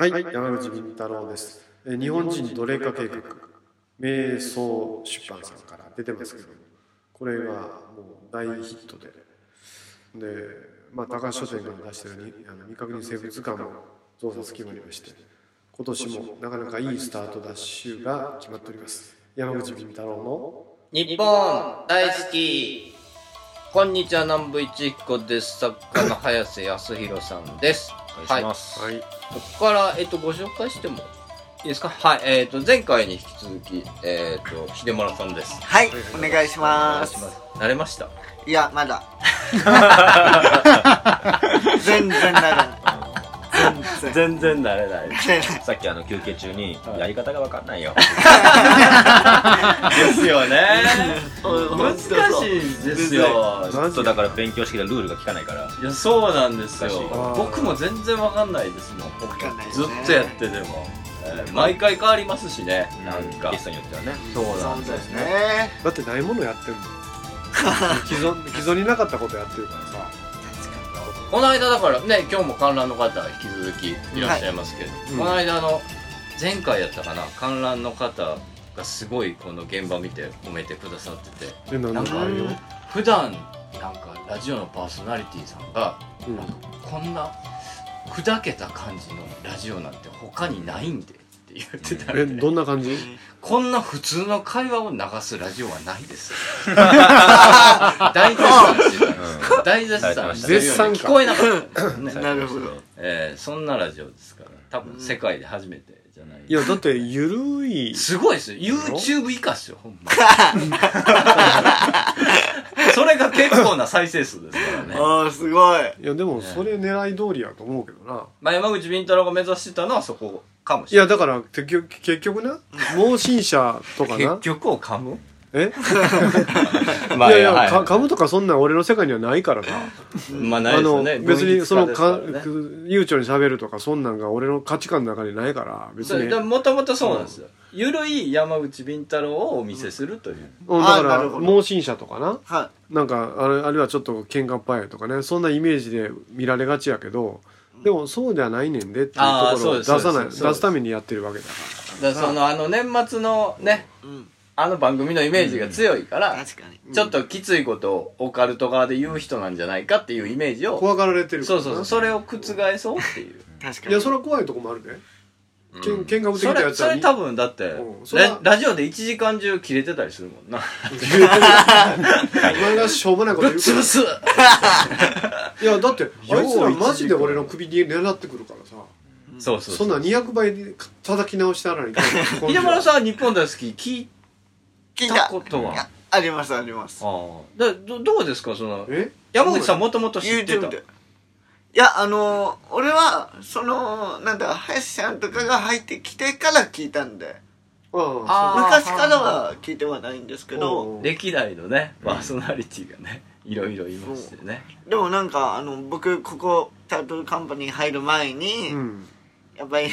はい、山口敏太郎です。日本人奴隷化計画、瞑想出版さんから出てますけど、これがもう大ヒットで、で、まあ、高橋書店から出してるにあの未確認生物図鑑も増刷決まりまして、今年もなかなかいいスタートダッシュが決まっております。山口敏太郎の日本大好き。こんにちは南部一彦です。作家の早瀬康弘さんです。お願いします。はい、ここから、えっと、ご紹介してもいいですか？はいえっと前回に引き続きえっと秀村さんですはい、お願いします。慣れました？いや、まだ。全然ならない。全然。慣れない。さっきあの休憩中にやり方がわかんないよ。ですよね。難しい。いですよ。ずっとだから勉強してきたルールが効かないから。いやそうなんですよ。僕も全然わかんないですもん。かんないですね。ずっとやってても、えー毎回変わりますしねなんか。ゲストによってはね。そうなんですね。ね。だってないものやってるの。既存既存になかったことやってるからさ、この間だからね今日も観覧の方引き続きいらっしゃいますけど、うん。この間あの前回やったかな観覧の方がすごいこの現場見て褒めてくださっててでななんかあるよ、普段なんかラジオのパーソナリティさんがうん。なんかこんな砕けた感じのラジオなんて他にないんでって言ってたえどんな感じ？こんな普通の会話を流すラジオはないです。大絶賛してたんですよ大絶賛絶賛か。聞こえなかった なるほど。えー、そんなラジオですから。多分世界で初めてじゃない。いやだってゆるい。すごいですよ。YouTube 以下っすよほんま。それが結構な再生数ですからね。ああ、すごい。いやでもそれ狙い通りやと思うけどな。まあ、山口敏太郎が目指してたのはそこかもしいれないやだから結局結局な。盲信者とかな。結局を噛む？え？まいやいや、はい。か噛むとかそんなん俺の世界にはないからな。まあないですよね。別にそのかね。悠長に喋るとかそんなんが俺の価値観の中にないから別に。もともとそうなんですよ、ゆるい山口敏太郎をお見せするという、うんだかあなるほど。ら盲信者とかな。はなんかあれあるいはちょっと喧嘩っ早いとかねそんなイメージで見られがちやけどでもそうではないねんでっていうところを出さない出すためにやってるわけだかだからそのあの年末のねい。うん。あの番組のイメージが強いから、確かに。ちょっときついことをオカルト側で言う人なんじゃないかっていうイメージをら怖がられてるからな。そうそうそう。それを覆そうっていう。確かに。いやそれは怖いとこもあるで、けん喧嘩売ってきそたやつはれそれ多分だってうん。それはララジオで1時間中切れてたりするもんな。お前がしょうもないこと言うから。潰す いやだってあいつらようマジで俺の首に狙ってくるからさ。そうそうそんな200倍で叩き直してあらに秀 村さんは日本大好き。聞い聞いたた。ことは。あります、あります。ああ。だどどうですかそのえ？山口さんもともと知ってた。YouTube で。いや、あのー、俺は、その、なんだ、林さんとかが入ってきてから聞いたんで、ああー昔からは聞いてはないんですけうど、ん歴代のねパーソナリティがねいろいろいましてね。でもなんか、あの、僕、ここ、タートルカンパニー入る前に、うん。やっぱり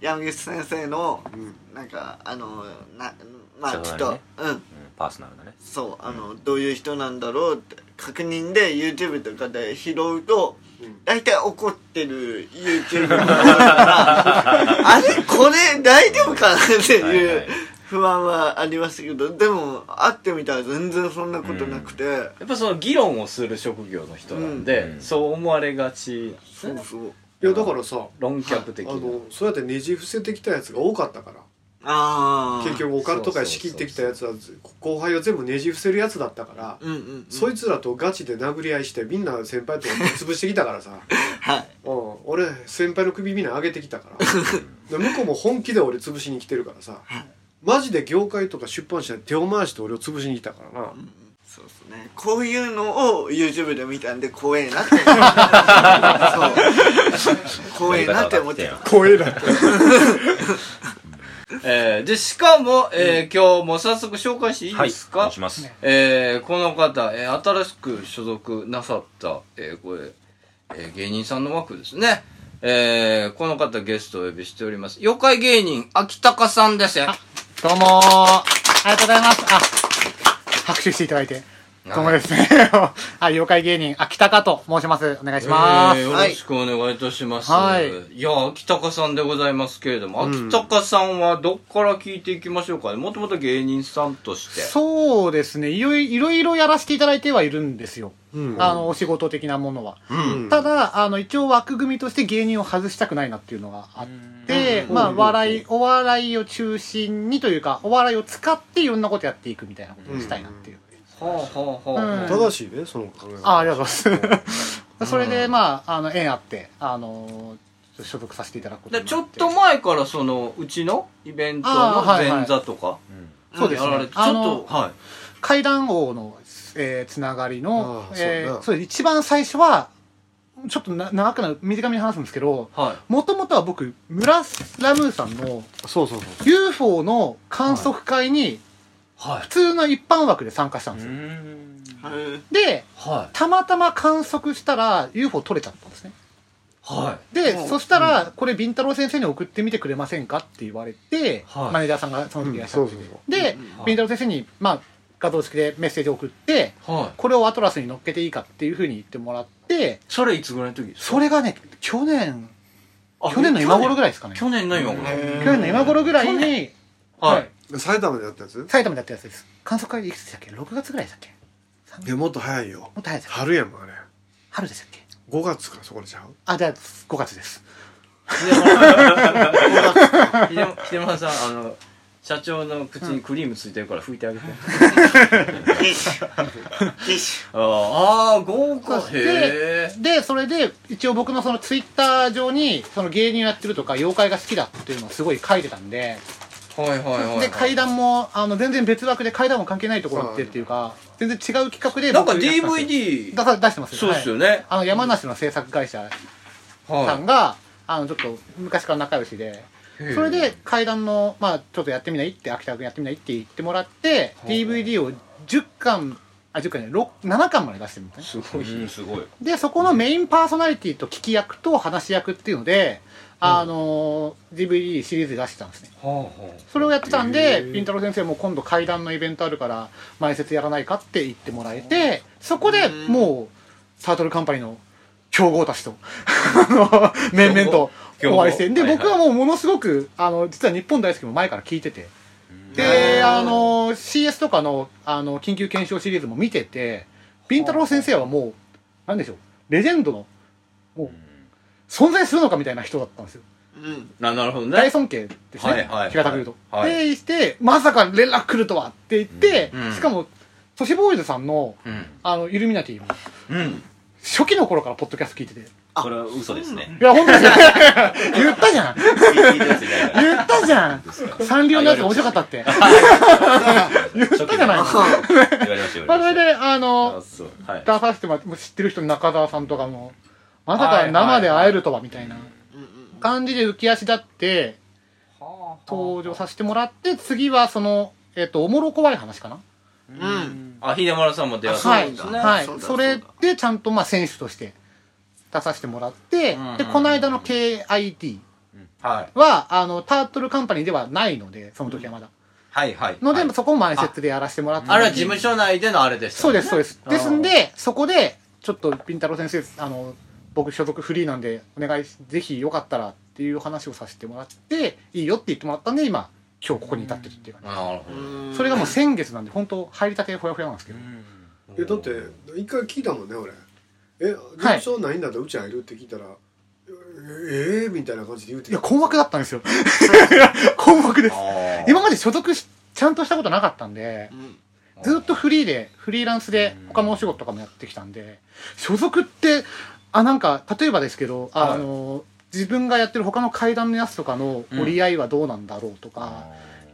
山口先生のうん。なんかあのなまあちょっと、うん。うんパーソナルだね。そうあの、どういう人なんだろうって確認で YouTube とかで拾うとうん。大体怒ってる YouTube が多いからあれ？これ大丈夫かなってはいう不安はありましたけどでも会ってみたら全然そんなことなくて、やっぱその議論をする職業の人なんで、うん。そう思われがち。そうそう。いやだからさ論客的な、あのそうやってねじ伏せてきたやつが多かったからああ結局オカルト界仕切ってきたやつは後輩を全部ねじ伏せるやつだったからうんうん、うん、そいつらとガチで殴り合いしてみんな先輩と潰してきたからさ。はい。うん。俺先輩の首みんな上げてきたから。で向こうも本気で俺潰しに来てるからさ。マジで業界とか出版社で手を回して俺を潰しに来たからな。そうですね。こういうのを YouTube で見たんで怖えなって。そう。怖えなって思ってた。怖えなって えーでしかも、えー今日も早速紹介していいはい。ですか、お願いします。えーこの方、えー新しく所属なさった、えーこれ、えー芸人さんの枠ですね。えーこの方ゲストをお呼びしております。妖怪芸人、秋高さんですよ。どうもーありがとうございます。あ、拍手していただいて。どうもですね。はい、妖怪芸人、秋高と申します。お願いします。えーよろしくお願いいたします。はいいや、秋高さんでございますけれども、うん秋高さんはどっから聞いていきましょうかね。もともと芸人さんとして。そうですね。いろいろいろやらせていただいてはいるんですよ。うんあの、お仕事的なものは。うん。ただ、あの、一応枠組みとして芸人を外したくないなっていうのがあって、うんまあ、うん笑い、お笑いを中心にというか、お笑いを使っていろんなことやっていくみたいなことをしたいなっていう。はあはあはあ。う。ん。正しいねその考えあありがとうございます。それで、まあ、あの、縁あって、あの、所属させていただくことでになって。ちょっと前からその、うちのイベントあのーはいはい。前座とか、そうですね。やられて、ちょっあのと、はい。階段王の、えーつながりのあ、あえーそうだそうです。一番最初は、ちょっとな長くなる、短めに話すんですけど、はい。もともとは僕、村ラムーさんのそうそうそう UFO の観測会に、はい普。通の一般枠で参加したんですよ。はいで、はい。たまたま観測したら UFO 取れちゃったんですね。はで、うんそしたら、これ、ビンタロウ先生に送ってみてくれませんかって言われて、はいマネージャーさんがその時いらっしゃって、うんそうそうで、うんビンタロウ先生に、まあ、画像付きでメッセージを送って、い。はい。これをアトラスに乗っけていいかっていうふうに言ってもらって、それいつぐらいの時ですか？それがね、去年、あ去年の今頃ぐらいですかね。去年の今頃。去年の今頃ぐらいに、はい。埼玉でやったやつ？埼玉でやったやつです。観測会いくつでしたっけ ?6 月ぐらいでしたっけ？いやもっと早いよもっと早いですか春やもんあれ春でしたっけ？5月からそこでちゃう？あ、じゃあ5月です。秀村秀村さん、あの、社長の口にクリームついてるから拭いてあげて。あーあー、豪華。そうへえ。で、それで、一応僕のそのツイッター上に、その芸人をやってるとか、妖怪が好きだっていうのをすごい書いてたんで、はいはいはいはい。で、階段も、あの、全然別枠で階段も関係ないところってっていうか、全然違う企画でなんか DVD 出さ出してますよ。そうですよはい。ね。あの、山梨の制作会社さはんが、あの、ちょっと昔から仲良しで、い。それで階段の、まあちょっとやってみないって、秋田君やってみないって言ってもらって、はあ DVD を10巻、あ、10巻ね、6 7巻まで出してるんですね。すごい。うんすごい。で、そこのメインパーソナリティと聞き役と話し役っていうので、あのー DVD シリーズ出してたんですね。はあはそれをやってたんへで、ーピンタロウ先生も今度階段のイベントあるから、前説やらないかって言ってもらえて、そこでもう、サートルカンパニーの競合たちと、あの、面々とお会いして、で、僕はもうものすごく、あの、実は日本大好きも前から聞いてて、で、あの、CS とかの、あの、緊急検証シリーズも見てて、ピンタロウ先生はもう、なんでしょう、レジェンドの、もう、存在するのかみたいな人だったんですよ。ュうんあ。なるほどね。大尊敬ですね。はいはいはい平たく言うと。はいで、して、まさか連絡来るとはって言って、うんしかも、都市ボーイズさんの、うん。あの、イルミナティも、うん。初期の頃からポッドキャスト聞いてて。いそれは嘘ですね。や、本当 ですよ。言ったじゃん。言ったじゃん。サンリオのやつ面白かったって。言ったじゃない初期の。言われましたよまあ、それで、あたの出させてもらって、もう知ってる人に中澤さんとかも、まさか生で会えるとは、みたいなうん感じで浮き足立って、登場させてもらって、次はその、えっと、おもろ怖い話かな？うん。うん。あ、秀丸さんも出会ったはい。んですね。はい。それで、ちゃんと、まあ、選手として出させてもらってうん、で、この間の KIT はい。は、あの、タートルカンパニーではないので、その時はまだ。はいはい。ので、はいそこも前説でやらせてもらって。あれは事務所内でのあれでしたそうです、そうです。ですんで、そこで、ちょっと、ピンタロウ先生、あの、僕所属フリーなんで、お願いし、ぜひよかったらっていう話をさせてもらって、いいよって言ってもらったんで、今、今日ここに至ってるっていう感なるほうんじ。それがもう先月なんで、本当入りたてほやほやなんですけど。えだって一回聞いたもんね俺え事務所ないんだった？らうち入る？って聞いたらええー、みたいな感じで言うていや、困惑だったんですよ。困惑です。ど。今まで所属し、ちゃんとしたことなかったんでう、ん。ずっとフリーで、フリーランスで他のお仕事とかもやってきたんで、所属って、あ、なんか、例えばですけど、はい。あの、自分がやってる他の階段のやつとかの折り合いはどうなんだろうとか、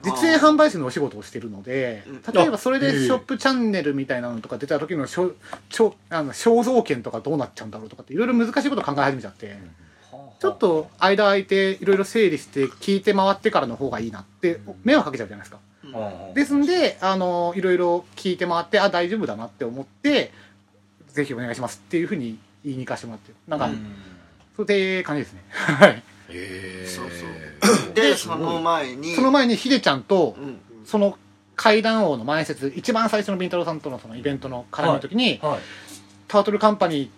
実演販売士のお仕事をしてるのでうん、例えばそれでショップチャンネルみたいなのとか出た時のしょちょあの肖像権とかどうなっちゃうんだろうとかっていろいろ難しいこと考え始めちゃって、ちょっと間空いていろいろ整理して聞いて回ってからの方がいいなって迷惑かけちゃうじゃないですか。うん。ですんで、あの、いろいろ聞いて回って、あ、大丈夫だなって思って、ぜひお願いしますっていうふうに言いに行かせてもらって、なんか、そういう感じですね。はい。へー。そうそう。でその前にその前にヒデちゃんとう、ん。その階段王の前説一番最初のビンタロウさんとのそのイベントの絡みの時に、はい。タートルカンパニーっ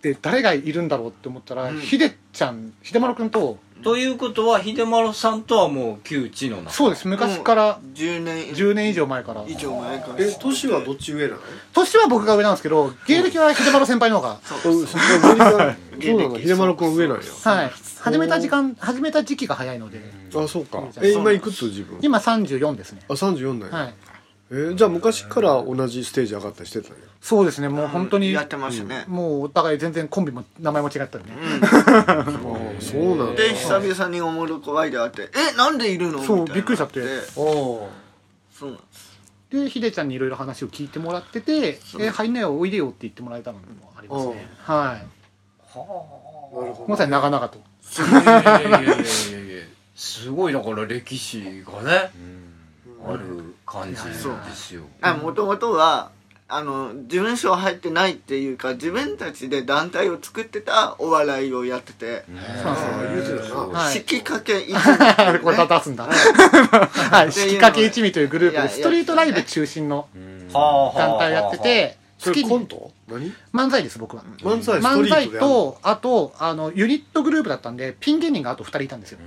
て誰がいるんだろうって思ったら、うん。ヒデちゃん秀丸君とということは秀丸さんとはもう旧知の？仲そうです。昔から。10年。10年以上前から。以上前から。え年はどっち上なの？年は僕が上なんですけど芸歴は秀丸先輩の方が。う。んそそうなの秀丸君上なんやはい始めた時間始めた時期が早いのであそうかえ今いくつ自分今34です。ねあ34なんや、はいえーじゃあ昔から同じステージ上がったりしてたんやそうです。ねもう本当にやってましたね、もうお互い全然コンビも名前も違ったりね、あそうなんだ。で久々におもろこワイで会って「えなんでいるの?」そうみたいな。びっくりしちゃって。おそうなんですでヒデちゃんにいろいろ話を聞いてもらってて「え入んなよおいでよ」って言ってもらえたのもありますね。はい。なるほまさに長々と。いやいやいやいやいや。すごいだから歴史がね、ある感じですよ。もともとはあの事務所入ってないっていうか自分たちで団体を作ってたお笑いをやってて、式かけ一味。これ出すんだ。はい。式かけ一味というグループで、ストリートライブ中心のはあ団体をやってて、月に。コント？何？漫才です、僕は。漫才スト漫才と、あと、あの、ユニットグループだったんで、ピン芸人があと2人いたんですよ。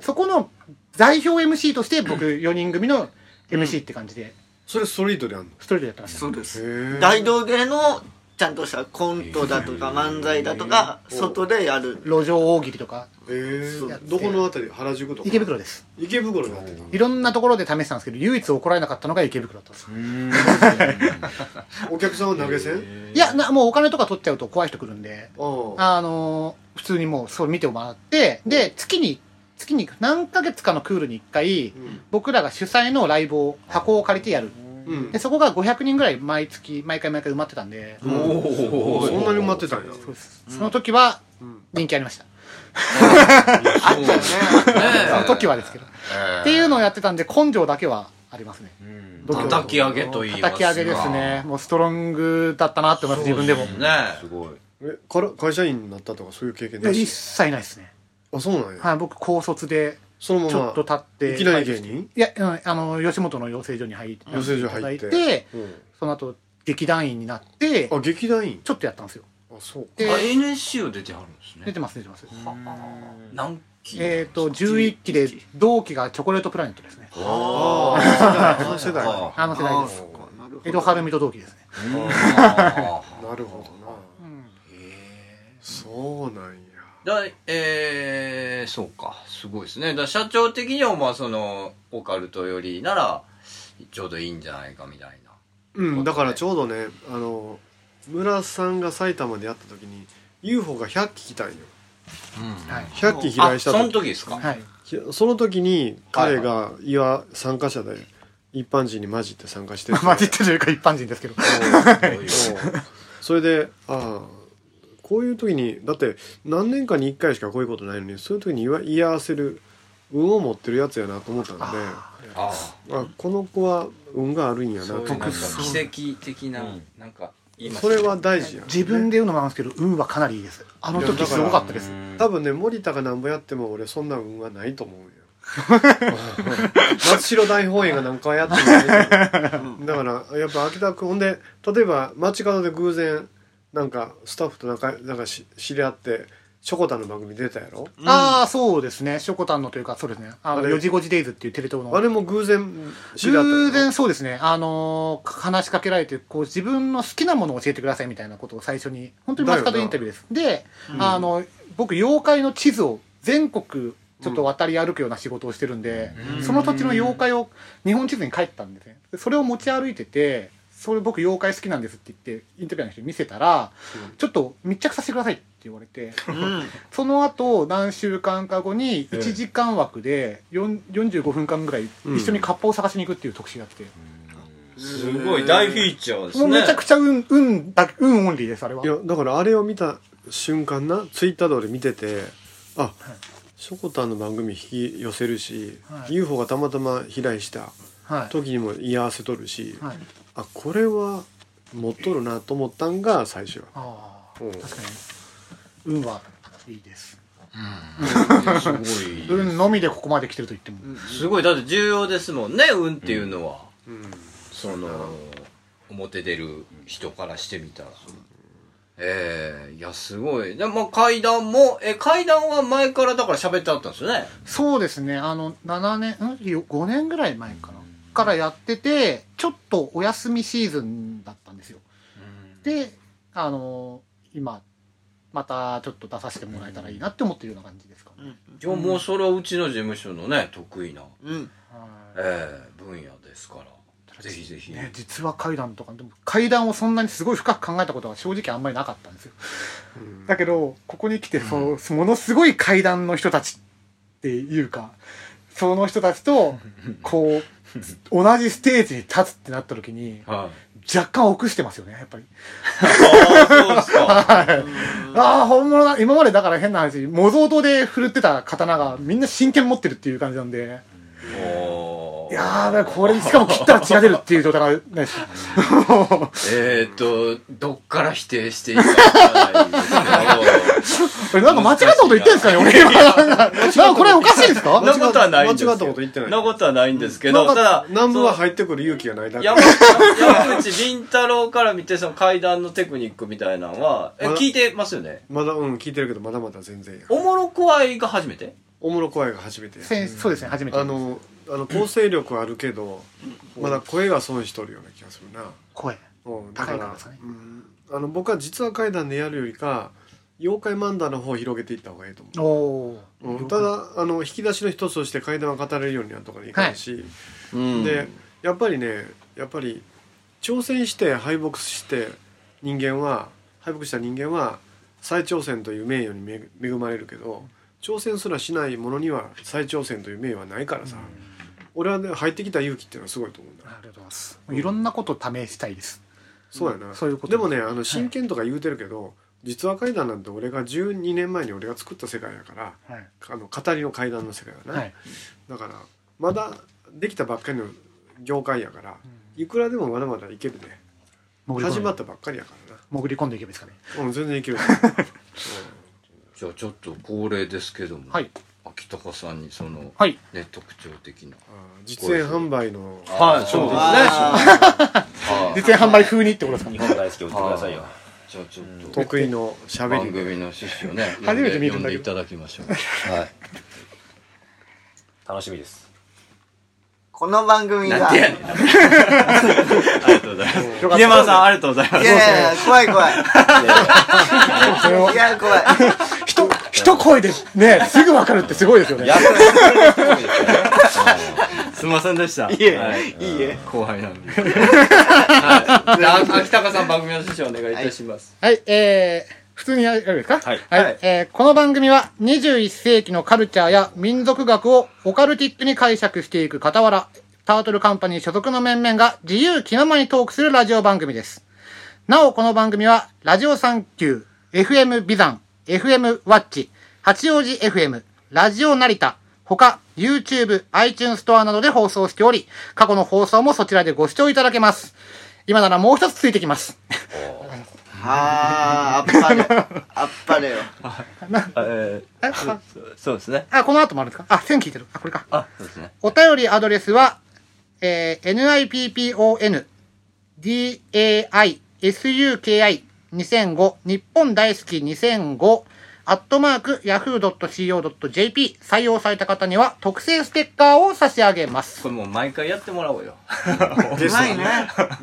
そこの代表 MC として、僕4人組の MC って感じで、それストリートでやんの？ストリートでやってました。そうです。大道芸のちゃんとしたコントだとか漫才だとか外でやる。路上大喜利とか、えー、どこのあたり？原宿とか？池袋です。池袋だ。ってたいろんなところで試してたんですけど、唯一怒られなかったのが池袋だったんです。お客さんは投げ銭？いや、なもうお金とか取っちゃうと怖い人来るんで、ああ。のー普通にもうそう見てもらって、で、月に、月に何ヶ月かのクールに1回、僕らが主催のライブを、箱を借りてやる。うんで、そこが500人ぐらい毎月、毎回毎回埋まってたんで、おおそんなに埋まってたんやそうですその時はん人気ありました。あったよね その時はですけど。っていうのをやってたんで、根性だけはありますね。叩き上げと言いますか叩き上げですね。もうストロングだったなって思います、自分でも。ねすごい。えから会社員になったとかそういう経験いや一切ないですね。あそうなんや。はい、僕高卒で、そのままちょっと経って。いきなり芸人？いや、うんあの、吉本の養成所に入って、養成所入って。その後、劇団員になって、あ劇団員？ちょっとやったんですよ。あそうであ NSC を出てはるんですね。出てます、出てます。何期えっ、と、11期で、同期がチョコレートプラネットですね。ああの世代。ああの世代です。江戸晴美と同期ですね。あなるほどな。そうなんやだえー、そうか。すごいですね。だ社長的にはまあそのオカルトよりならちょうどいいんじゃないかみたいな。うんだからちょうどねあの村さんが埼玉でやった時に UFO が100機来たんよ。はい。100機飛来したあその時時ですか、はい。ひその時に彼が岩参加者で一般人に混じって参加してて。混じってるというか一般人ですけど。う。んそれでああこういう時にだって何年かに1回しかこういうことないのにそういう時に言わ言い合わせる運を持ってるやつやなと思ったんでああこの子は運があるんやなと。そういうなんか思っ奇跡的な、なんか言いますそれは大事やん。自分で言うのもなんですけど、運はかなりいいです。あの時すごかったです。多分ね森田がなんぼやっても俺そんな運はないと思うんよ。松代大本営がなんかはやってもなだからやっぱ秋田君ほんで例えば街角で偶然なんかスタッフとなんかなんかし知り合ってショコタンの番組出たやろ？ああ、そうですね。ショコタンのというか、そうですね。あの、あれ4時5時デイズっていうテレ東の。あれも偶然知り合った偶然そうですね。あのー話しかけられて、こう自分の好きなものを教えてくださいみたいなことを最初に、本当に街角インタビューです。で、あの、僕、妖怪の地図を全国ちょっと渡り歩くような仕事をしてるんで、その土地の妖怪を日本地図に書いてたんですね。でそれを持ち歩いてて、それ僕妖怪好きなんですって言って、インタビュアーの人に見せたら、ちょっと密着させてくださいって言われて、うん。その後何週間か後に1時間枠で4 45分間ぐらい一緒にカッパを探しに行くっていう特集やって。て、すごい。大フィーチャーですもねうめちゃくちゃ運運だ運オンリーですあれは。いやだからあれを見た瞬間なツイッターで俺見ててあショコタンの番組引き寄せるし、はい。UFO がたまたま飛来したはい、時にも言い合わせとるし、はい、あこれは持っとるなと思ったんが最初ああうん。確かに。運はいいです。すごい運のみでここまで来てると言っても。すごい。だって重要ですもんね運っていうのは、うんその表出る人からしてみたら。ええいやすごい。でまあ階段もえ階段は前からだから喋ってあったんですよね。そうですね、あの、7年、ん？よ ?5 年ぐらい前かな。からやってて、ちょっとお休みシーズンだったんですよ。で、あの、今、またちょっと出させてもらえたらいいなって思ってるような感じですかね。いやもうそれはうちの事務所のね得意な、うん。ええ分野ですから。ぜひぜひ、ね、実は階段とかでも階段をそんなにすごい深く考えたことは正直あんまりなかったんですよ、だけどここに来てそう、ものすごい階段の人たちっていうかその人たちとこう同じステージに立つってなった時にはい。若干臆してますよねやっぱり。ああそうですか。はい。ああ本物だ。今までだから変な話模造刀で振るってた刀がみんな真剣持ってるっていう感じなんでおーやーべこれしかも切ったら血が出るっていう状態がないですえーっとどっから否定していいかわからないですけど。これなんか間違ったこと言ってんですかね俺今。なんかこれおかしいですか？なことはないんですよ。間違ったこと言ってないなことはないんですけど、ただ、南部は入ってくる勇気がないだけ。山山口敏太郎から見て、その階段のテクニックみたいなのは、え聞いてますよね？まだうん聞いてるけどまだまだ全然。やおもろ怖いが初めて？おもろ声が初めてそうですね、初めて。あのあの構成力あるけどまだ声が損しとるような気がするな。声。うんだから高いからですかね。うん。あの僕は実は階段でやるよりか妖怪漫談の方を広げていった方がいいと思おう、ー。うん、ただあの引き出しの一つとして階段は語れるようになるとかにいかないし、うん。でやっぱりねやっぱり挑戦して敗北して人間は敗北した人間は再挑戦という名誉にめ恵まれるけど挑戦すらしないものには再挑戦という名誉はないからさ、俺はね入ってきた勇気っていうのはすごいと思うんだ、ありがとうございます。いろんなこと試したいです。そうやな、そういうことでもねあの真剣とか言うてるけど、実話怪談なんて俺が12年前に俺が作った世界やからはい。あの語りの怪談の世界はな、はい。だからまだできたばっかりの業界やから、いくらでもまだまだいけるね潜り込んで始まったばっかりやからな潜り込んでいけばいいですかね。うん、全然いける。じゃあちょっと恒例ですけども、はい。秋高さんにその、はい。ね、特徴的な。実演販売の。はい、そうですね。実演販売風にってことですか日本大好きを売ってくださいよ。じゃあちょっと、得意の喋番りで。組の趣旨をね、初めて見るんだけど読んでいただきましょう。はい。楽しみです。この番組が。なんてやねん。ありがとうございます。秀丸さん、ありがとうございます。いやいや怖い怖い。いや、怖い。一、一声でね、すぐわかるってすごいですよね。すみませんでした。いえはい、いいえ。後輩なんで。はい。じゃあ、秋高さん、番組の趣旨をお願いいたします。はい、えー、普通にやるんですか？はいはい。えーこの番組は21世紀のカルチャーや民族学をオカルティックに解釈していく傍ら、タートルカンパニー所属の面々が自由気ままにトークするラジオ番組です。なお、この番組は、ラジオサンキュー、FM ビザン、FM ワッチ、八王子 FM、ラジオ成田、他、YouTube、iTunes ストアなどで放送しており、過去の放送もそちらでご視聴いただけます。今ならもう一つついてきます。あー、あっぱれ。あっぱれよ。えあー、そうですね。あ、この後もあるんですか？あ、線聞いてる。あ、これか。あ、そうですね。お便りアドレスは、えー、nippon, dai, suki, 2005、日本大好き2005、アットマーク、yahoo.co.jp、採用された方には特製ステッカーを差し上げます。これもう毎回やってもらおうよ。うまいね。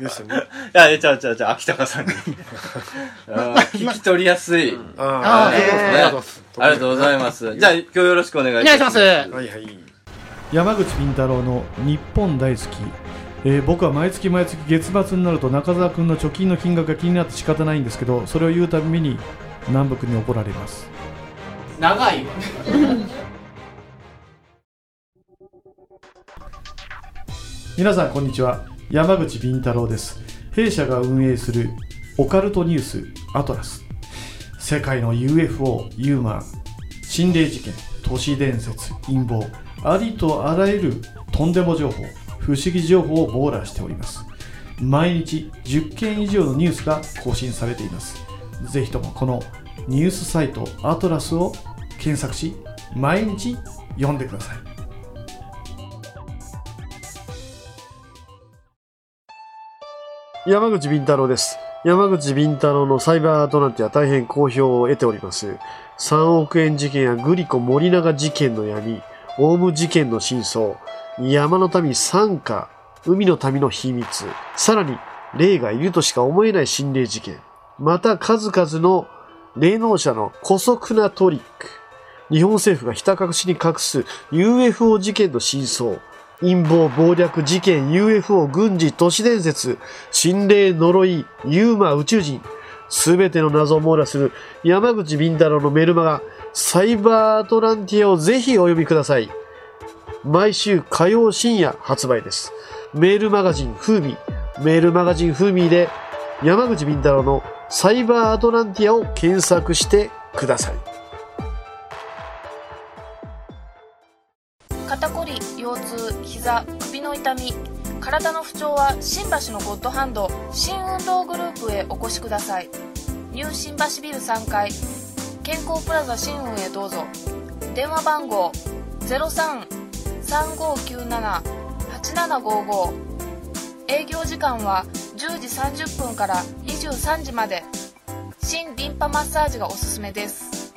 ゲストに。いや、えちゃうちゃうちゃう、秋高さんに。聞き取りやすい。ああね。ありがとうございます。ありがとうございます。じゃあ、今日よろしくお願いします。お願いしあ。はいはい。山口敏太郎の日本大好き、えー僕は毎月毎月月末になると中澤君の貯金の金額が気になって仕方ないんですけどそれを言うたびに南北に怒られます。長い。皆さんこんにちは。山口敏太郎です。弊社が運営するオカルトニュースアトラス。世界の UFO ユーマン心霊事件都市伝説陰謀ありとあらゆるとんでも情報不思議情報を網羅しております毎日10件以上のニュースが更新されていますぜひともこのニュースサイトアトラスを検索し毎日読んでください山口敏太郎です。山口敏太郎のサイバーアトランティア大変好評を得ております。3億円事件やグリコ森永事件の闇、オウム事件の真相、山の民参加、海の民の秘密、さらに霊がいるとしか思えない心霊事件、また数々の霊能者の古速なトリック、日本政府がひた隠しに隠す UFO 事件の真相、陰謀、暴略、事件、UFO、軍事、都市伝説、心霊、呪い、ユーマ、宇宙人、すべての謎を網羅する山口敏太郎のメルマガ、サイバーアトランティアをぜひお読みください。毎週火曜深夜発売です。メールマガジンフーミー、メールマガジンフーミーで山口敏太郎のサイバーアトランティアを検索してください。肩こり腰痛膝首の痛み。体の不調は新橋のゴッドハンド。新運動グループへお越しください。ニュー新橋ビル3階。健康プラザ新運へどうぞ。電話番号03 0335978755営業時間は10時30分から23時まで。新リンパマッサージがおすすめです。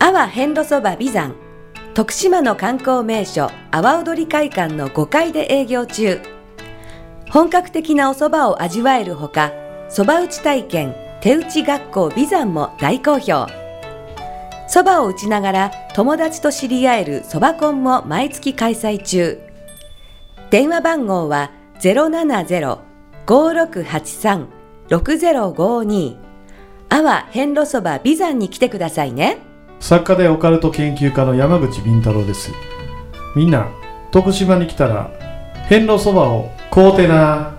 阿波遍路そば美山。徳島の観光名所阿波踊り会館の5階で営業中。本格的なお蕎麦を味わえるほか蕎麦打ち体験手打ち学校美山も大好評。蕎麦を打ちながら友達と知り合える蕎麦コンも毎月開催中。電話番号は070-5683-6052阿波遍路そば美山に来てくださいね。作家でオカルト研究家の山口敏太郎です。みんな徳島に来たら遍路そばを買うてな。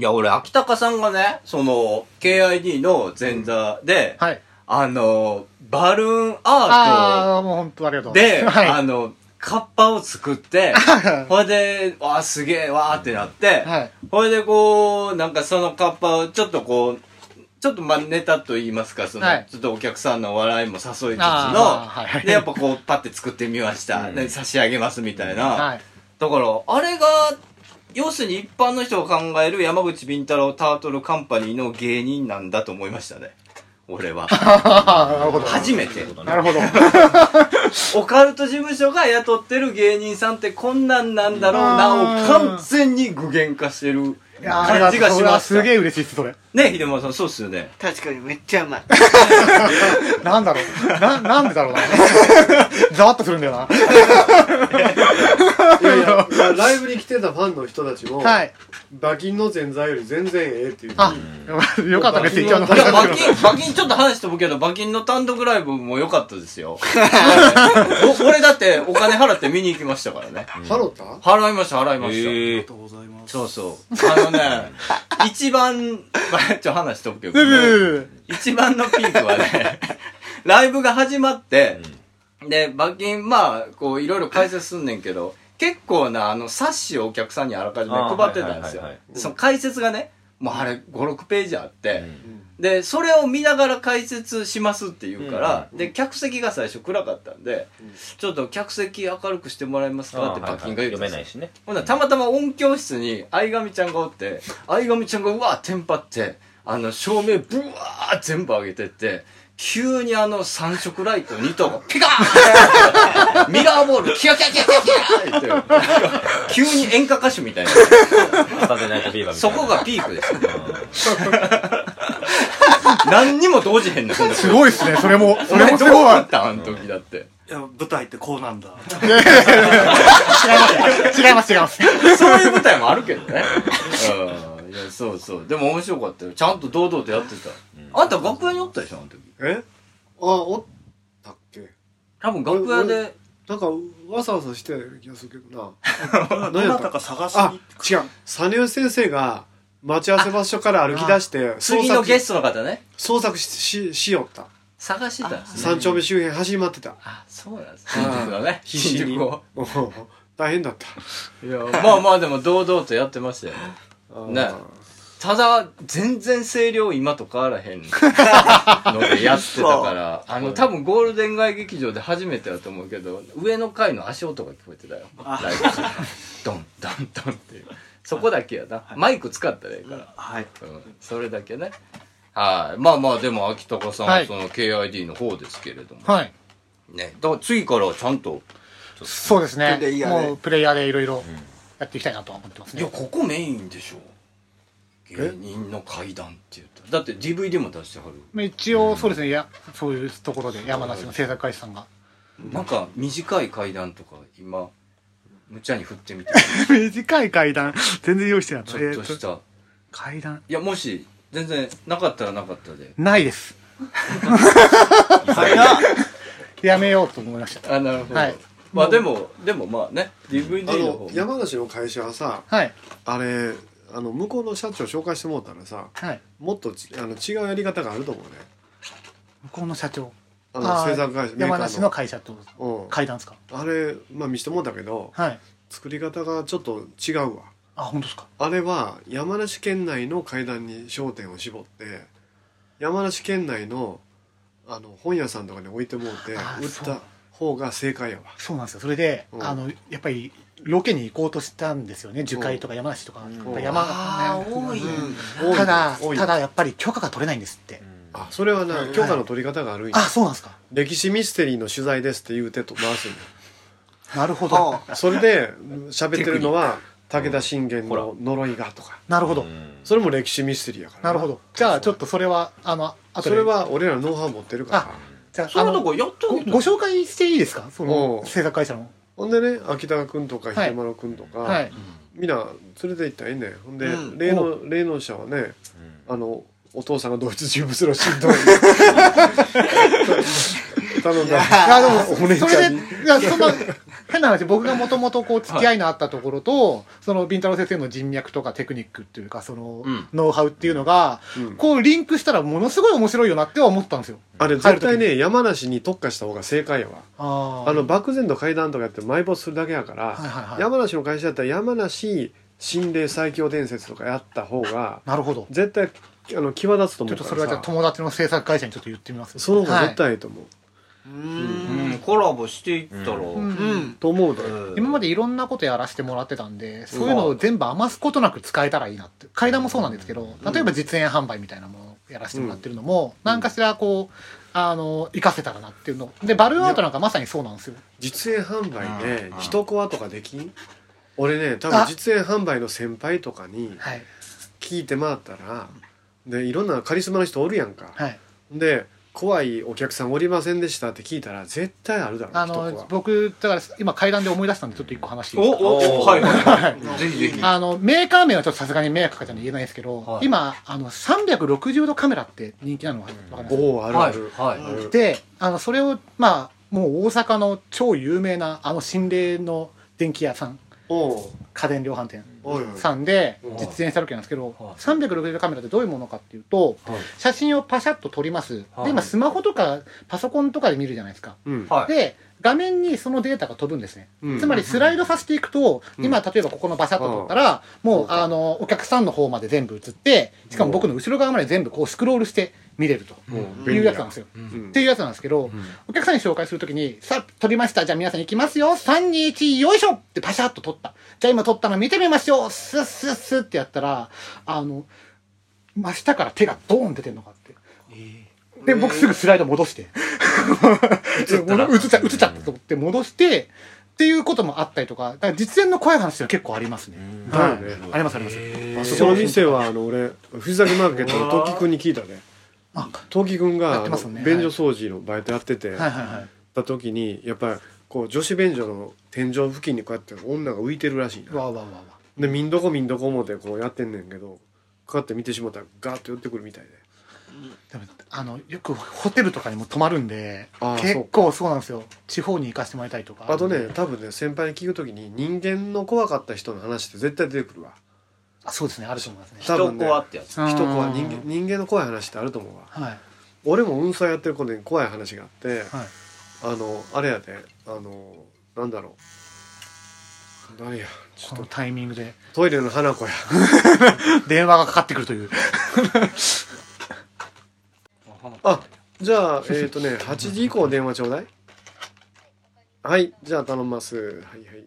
いや、俺、秋高さんがね、その、KID の前座で、はい。あの、バルーンアーああ、もう本当ありがとトうで。はい。あの、カッパを作って、ほいで、わあ、すげえ、わーってなって、はい。ほいで、こう、なんかそのカッパをちょっとこう、ちょっとまあネタと言いますか、その、はいちょっとお客さんの笑いも誘いつつの、はいで、やっぱこう、パッて作ってみました。うんで、差し上げますみたいな。はい。だから、あれが、要するに一般の人が考える山口敏太郎タートルカンパニーの芸人なんだと思いましたね。俺は。なるほど。初めて。なるほど。オカルト事務所が雇ってる芸人さんってこんなんなんだろうなを完全に具現化してる感じがしました。すげえ嬉しいです、それ。ね、秀丸さん、そうっすよね。確かにめっちゃうまい なんだろう。な、なんでだろうな。ざわっとするんだよな。いやいや、ライブに来てたファンの人たちも、はい。馬琴の前座より全然ええっていう。あ、よかったです、一応のいや、馬琴、馬琴ちょっと話しとくけど、馬琴の単独ライブも良かったですよ。お俺だってお金払って見に行きましたからね。ハロタ払いました、払いました。ええそうそう。あのね、一番、まあちょ、話しとくけど、一番のピークはね、ライブが始まって、で、馬琴、まあ、こう、いろいろ解説すんねんけど、結構な、あの、冊子をお客さんにあらかじめ配ってたんですよ。その解説がね、もうあれ、5、6ページあって、で、それを見ながら解説しますって言うから、で、客席が最初暗かったんで、ちょっと客席明るくしてもらえますかって馬琴が言って読たんですよめないしね。ほんならたまたま音響室に相上ちゃんがおって、相上ちゃんがうわーテンパって、あの、照明ブワー全部上げてって、急にあの三色ライト2灯がピカーンミラーボールキラキラキラキラキラ言って、急に演歌歌手みたいな。ナイトビーバーみたいな。そこがピークですよ。何にも動じへんねん、すごいっすね、それも。それもすごい。だったあの時だって。いや、舞台ってこうなんだ。違います、違います。そういう舞台もあるけどね。うん。いや、そうそう。でも面白かったよ。ちゃんと堂々とやってた。あんた楽屋におったでしょ、あの時。え？あ、おったっけ？多分楽屋で、なんか、わさわさしてる気がするけどな。どなたか探しあに、違う。サニュー先生が、待ち合わせ場所から歩き出して、ス次のゲストの方ね、捜索しししよった。探してたんですね。三丁目周辺走り回ってた。あ、そうなんです。新宿のね。必死に大変だった。いや、まあまあでも堂々とやってましたよね。ねただ、全然声量今と変わらへんので やってたから、あの、多分ゴールデン街劇場で初めてだと思うけど、上の階の足音が聞こえてたよ。ライブ中ドン、ドン、ドンっていう。そこだけやな。マイク使ったらいいから。はい。うん、それだけね。はい。まあまあ、でも、秋高さんははいその KID の方ですけれども。はい。ね。だから次からちゃんと、そうですねプレイヤーでもうプレイヤーでいろいろやっていきたいなとは思ってますねいや、ここメインでしょ。芸人の階段って言ったら。だって DVD も出してはる。まあ一応そうですね、いやそういうところで山梨の制作会社さんがなんか短い階段とか今、無茶に振ってみて。短い階段全然用意してなかったちょっとしえーとた。階段いや、もし、全然なかったらなかったで。ないです やめようと思いましたあ、なるほど。はいまあでも、でもまあね、DVD あの方の山梨の会社はさはいあれあの向こうの社長紹介してもらったらさはい。もっとちあの違うやり方があると思うね。向こうの社長。あのあー制作会社山梨の会社とですか？あれまあ見せてもらったけどはい。作り方がちょっと違うわ。あ本当ですか？あれは山梨県内の階段に焦点を絞って山梨県内のあの本屋さんとかに置いてもうて売った方が正解やわ。そうなんですよ。それで、うん。あのやっぱりロケに行こうとしたんですよね。樹海とか山梨とか、ん。山あー多い多いただ多いただやっぱり許可が取れないんですって、あそれはな許可の取り方があるんやあそうなんですか。歴史ミステリーの取材ですって言うてと回すんよ。なるほど。それで喋ってるのは武田信玄の呪いがとか。なるほど、それも歴史ミステリーやからな。るほど。じゃあちょっとそれはあのそれは俺らのノウハウ持ってるから。じゃあそれとあのこやってあご紹介していいですか？その制作会社のほんでね秋田君とかはい。秀丸君とか、はい。みんな連れて行ったらええねん。ほんで、うん。霊能霊能者はね、あのお父さんが同一人物の振動に。頼んだ。お姉ちそれでゃんにいやそんな変な話僕がもともとこう付き合いのあったところと、そのビンタロウ先生の人脈とかテクニックっていうかその、うん。ノウハウっていうのが、うん。こうリンクしたらものすごい面白いよなっては思ったんですよ。あれ絶対ね山梨に特化した方が正解やわ。あー。あの漠然と階段とかやって埋没するだけやから、はいはいはい。山梨の会社だったら山梨心霊最強伝説とかやった方がなるほど。絶対あの際立つとちょっとそれはじゃあ友達の制作会社にちょっと言ってみます。その方が絶はい。対いいと思う、うん、コラボしていったら、うん。と思うと、今までいろんなことやらせてもらってたんでそういうのを全部余すことなく使えたらいいなって。階段もそうなんですけど例えば実演販売みたいなものをやらせてもらってるのも何かしらこうあの活かせたらなっていうの。でバルーンアートなんかまさにそうなんですよ。実演販売で一コアとかできん？俺ね多分実演販売の先輩とかにはい。聞いて回ったらでいろんなカリスマの人おるやんか、はい。で怖いお客さんおりませんでしたって聞いたら絶対あるだろあ一コアの僕だから今階段で思い出したんでちょっと一個話していいおですか？おおはいはいぜひぜひ。あのメーカー名はちょっとさすがに迷惑かけちゃうんで言えないですけど、はい。今あの360度カメラって人気なのわかりますおおあるある、はいあるであのそれをまあもう大阪の超有名なあの心霊の電気屋さん家電量販店さんでうん実演した時なんですけど、はい。360度カメラってどういうものかっていうと、はい。写真をパシャッと撮ります、はい。で今スマホとかパソコンとかで見るじゃないですか、で画面にそのデータが飛ぶんですね、うん。つまりスライドさせていくと、うん。今例えばここのバシャッと撮ったら、もうあのお客さんの方まで全部映ってしかも僕の後ろ側まで全部こうスクロールして見れるとうん。いうやつなんですよ、うんっていうやつなんですけど、お客さんに紹介するときに、さあ、撮りました。じゃあ皆さん行きますよ。3、2、1、よいしょ!ってパシャッと撮った。じゃあ今撮ったの見てみましょう。スッスッスッってやったら、あの、真下から手がドーン出てんのか。で、僕すぐスライド戻して。映っ ちゃ映っちゃったと思って戻して、っていうこともあったりとか、だから実演の怖い話は結構ありますね。だよねありますあります。あそこの店はあの俺藤崎マーケットのトキ君に聞いたね。あトキ君が便所掃除のバイトやってて、はい。はい。はい。た時にやっぱりこう女子便所の天井付近にこうやって女が浮いてるらしいな。わあわあわあわあ。でみんどこみんどこ思ってこうやってんねんけどかかって見てしまったらガーッと寄ってくるみたいででもあのよくホテルとかにも泊まるんで結構そうなんですよ。地方に行かせてもらいたいとか。あとね多分ね先輩に聞く時に人間の怖かった人の話って絶対出てくるわ。あそうですね。あると思いますね。多分ね。人コアってやつ。人怖うん。人間人間の怖い話ってあると思うわ。はい。俺も運送やってる頃に怖い話があって、はい。あのあれやであのなんだろう。誰やちょっと。タイミングで。トイレの花子や。電話がかかってくるというあじゃあ えっ、とね8時以降電話ちょうだい。はいじゃあ頼みます。はいはい。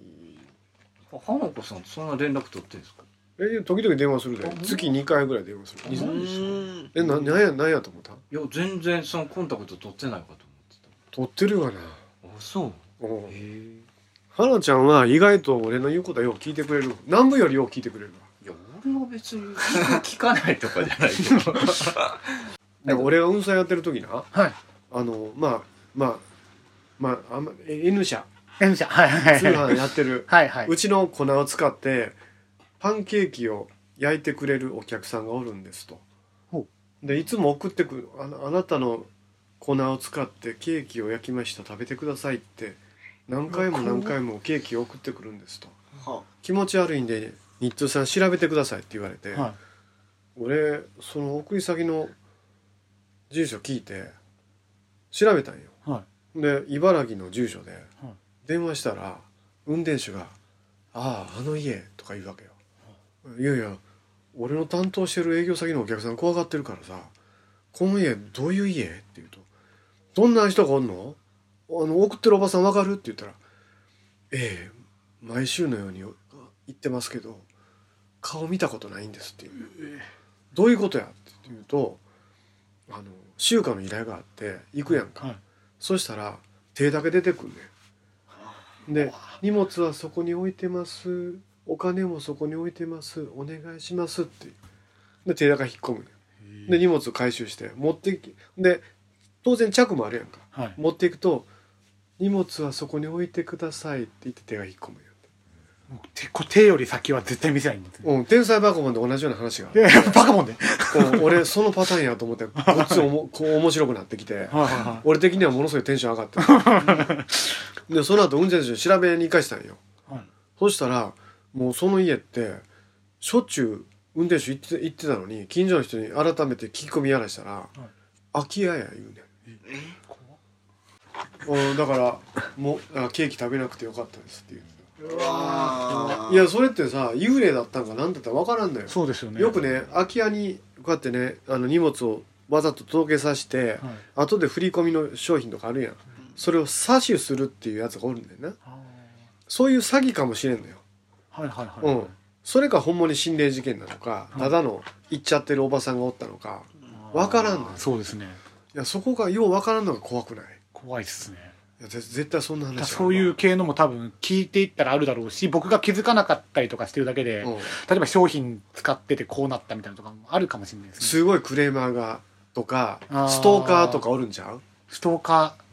花子さんとそんな連絡取ってんですか？え時々電話するで。月2回ぐらい電話する。えななんやなんやと思った？いや全然そのコンタクト取ってないかと取ってるわな思ってたあそう。う。んへえ。花ちゃんは意外と俺の言うことはよう聞いてくれる。南部よりよう聞いてくれるわ。いや俺は別に聞かないとかじゃないけど 俺が運送やってる時なはい。あのまあまあまああん N 社 N 社はいはい通はい。販やってる。はいはい。うちの粉を使ってパンケーキを焼いてくれるお客さんがおるんですと。ほでいつも送ってくるあのあなたの粉を使ってケーキを焼きました食べてくださいって何回も何回もケーキを送ってくるんですと。は気持ち悪いんで日通さん調べてくださいって言われて、は俺その送り先の住所聞いて調べたんよ。いはい。で茨城の住所で電話したら運転手が「あああの家」とか言うわけよ「いやいや俺の担当してる営業先のお客さん怖がってるからさこの家どういう家?」って言うと「どんな人がおんの？あの送ってるおばさんわかる?」って言ったら「ええ毎週のように行ってますけど顔見たことないんです」っていう「どういうことや?」って言うとあの集荷の依頼があって行くやんか、はい。そしたら手だけ出てくんね。んで荷物はそこに置いてます。お金もそこに置いてます。お願いしますって。で手だけ引っ込むね。んで荷物を回収して持っていきで当然着もあるやんか。はい。持っていくと荷物はそこに置いてくださいって言って手が引っ込むやもう手こ手より先は絶対見せないんですねん、うん、天才バカボンで同じような話があいやいやバカもんで。うん俺そのパターンやと思ってこっちおも こう面白くなってきてはいはいは俺的にはものすごいテンション上がってでその後運転手に調べに行かしたんよ、はい。そしたらもうその家ってしょっちゅう運転手行って行ってたのに近所の人に改めて聞き込みやらしたら「空き家や」言うねん。うんだからもうあケーキ食べなくてよかったですって言ううわいやそれってさ幽霊だったんか何だったか分からんのよ。いそうですよね。よくね空き家にこうやってねあの荷物をわざと届けさせて、はい。後で振り込みの商品とかあるやん。それを詐取するっていうやつがおるんだよな。あそういう詐欺かもしれんのよ、ーはいはいはい、うん。それかほんまに心霊事件なのかただの行っちゃってるおばさんがおったのか分からんのよ。そうですね。いやそこがよう分からんのが怖くない。怖いですね。い絶対そんな話そういう系のも多分聞いていったらあるだろうし僕が気づかなかったりとかしてるだけで、うん。例えば商品使っててこうなったみたいなとかもあるかもしれないですね。すごいクレーマーがとかストーカーとかおるんちゃうストーカー。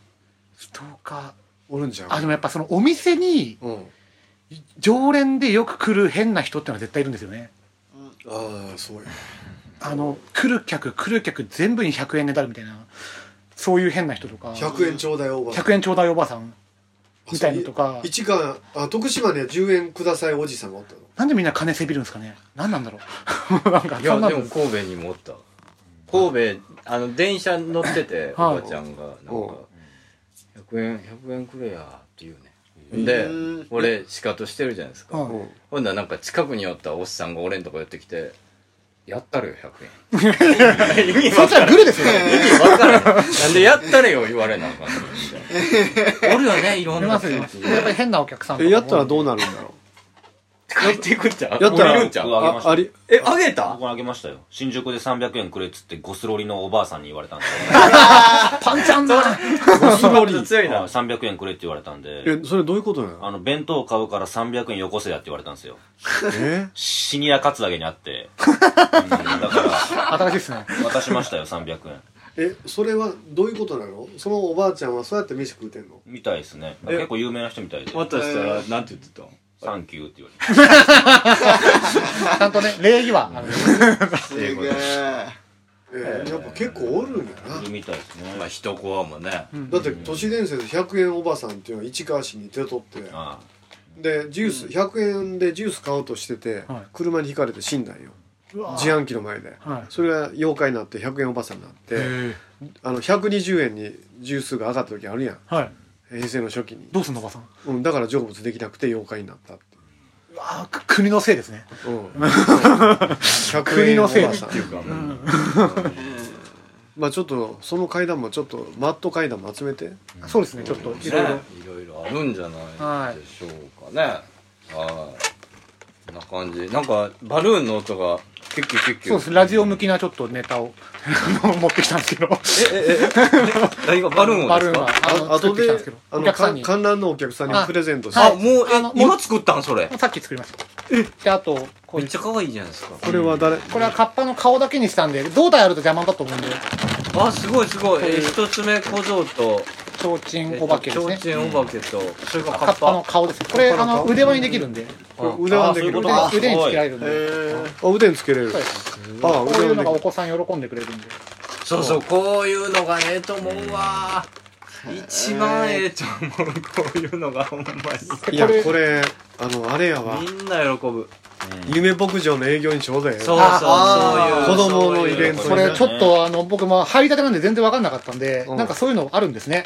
ストーカおるんちゃうーあでもやっぱそのお店にうん。常連でよく来る変な人ってのは絶対いるんですよね。ああそうや。あの来る客来る客全部に100円ねだるみたいなそういう変な人とか。100円ちょうだいおばさん。100円ちょうだいおばさん。みたいなとか。一貫あ徳島には10円くださいおじさんがおったの？なんでみんな金せびるんですかね？何なんだろう？なんかいやでも神戸にもおった。神戸あの電車乗ってておはい。ばちゃんがなんか「100円100円くれや」って言うね。で俺仕方してるじゃないですか。はい。ほんならなんか近くにおったおっさんが俺んとこ寄ってきて「やったれよ100円」意味そいつわからん。はグルですよ意味わからん。なんでやったれよ言われなあか おるよねいろんな。やっぱり変なお客さんやったらどうなるんだろ 帰っていくんちゃう？やったら。降りるんちゃう？僕あげましたあありえあげた？僕あげましたよ。新宿で300円くれっつってゴスロリのおばあさんに言われたんで。パンチャンだ。ゴスロリ。強いな。はい300円くれって言われたんで。えそれどういうことなの？あの弁当買うから300円よこせやって言われたんですよ。え？シニアカツアゲにあって、うん、だから新しいですね。渡しましたよ300円。えそれはどういうことなの？そのおばあちゃんはそうやって飯食うてんの？みたいですね。え？結構有名な人みたいで。渡したらなんて言ってた？サンキューって言われてちゃんとね礼儀は。あるすげえ。えやっぱ結構おるんやな、みたいですね。まあ一コアもね。だって都市伝説100円おばさんっていうのが市川市に出とって。あでジュース100円でジュース買おうとしてて、はい。車にひかれて死んだんよ。自販機の前で。はい。それが妖怪になって100円おばさんになってへあの120円にジュースが上がった時あるやん。ーはい平成の初期に、どうすんのおばさん？うん、だから成仏できなくて妖怪になったってあく国のせいですね。うん。100国のせい円おばさん。まあちょっとその階段もちょっとマット階段も集めて。そうですねちょっといいろいろ。ろいろあるんじゃない。でしょうかね。はい。こんな感じ。なんかバルーンの音がキュッキュキュッキュそうです。ラジオ向きなちょっとネタを 持ってきたんですけど。何がバルーンをバルーンはあ後でってきたんですけどあの観覧のお客さんにプレゼントしてあもうえあの今作ったんそれさっき作りましたであとめっちゃ可愛いじゃないですかこれは誰これはカッパの顔だけにしたんで胴体あると邪魔だと思うんであすごいすごいえー一つ目小僧と提灯お化けですねちょうちんお化けとそれがカッパの顔ですこれあの腕輪にできるんで腕輪にできるあそういうこと腕につけられるんであ腕につけれるあこういうのがお子さん喜んでくれるんでそうそうこういうのがええと思うわ一番ええと思うこういうのがほんまいやこれあのあれやわみんな喜ぶ夢牧場の営業にちょうどええ。そうそうあそういう。子供のイベントそれちょっとあの僕も入りたてなんで全然分かんなかったんでうん。なんかそういうのあるんですね。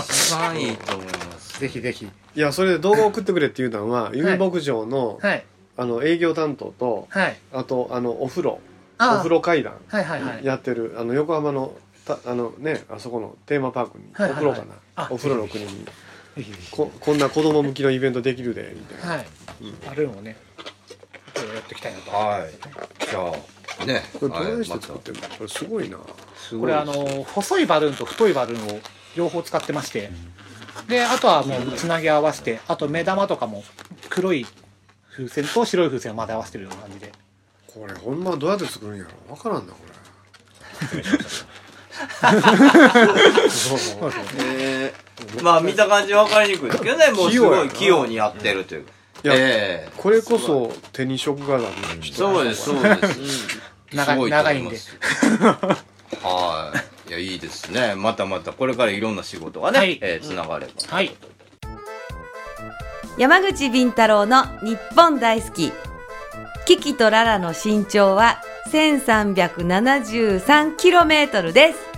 一番いいと思いますぜひぜひ。いやそれで動画送ってくれっていうのは夢牧場のはい。あの営業担当とはい。あとあのお風呂。おあ風呂階段。はいはいはい。やってるあの横浜のたあのねあそこのテーマパークにおはいはいはい。風呂かあなお風呂の国にここんな子供向きのイベントできるでみたいな。はい。あるのをねやっていきたいなと。はい。じゃあね。これどないしてはい作ってんの？これすごいな。すごい。これあの細いバルーンと太いバルーンを両方使ってまして。であとはもうつなぎ合わせてあと目玉とかも黒い風船と白い風船を混ぜ合わせてるような感じで。これほんまどうやって作るんやろ？わからんなこれ そうそうえまあ見た感じ分かりにくいですけどねもうすごい器用にやってるという。いやええ。これこそ手に職がある人そうですそうです。長いすごと思ま長いんで。すはい。いやいいですね。またまたこれからいろんな仕事がね、はい。えーつながれば。はい。山口敏太郎の日本大好き。キキとララの身長は 1373km です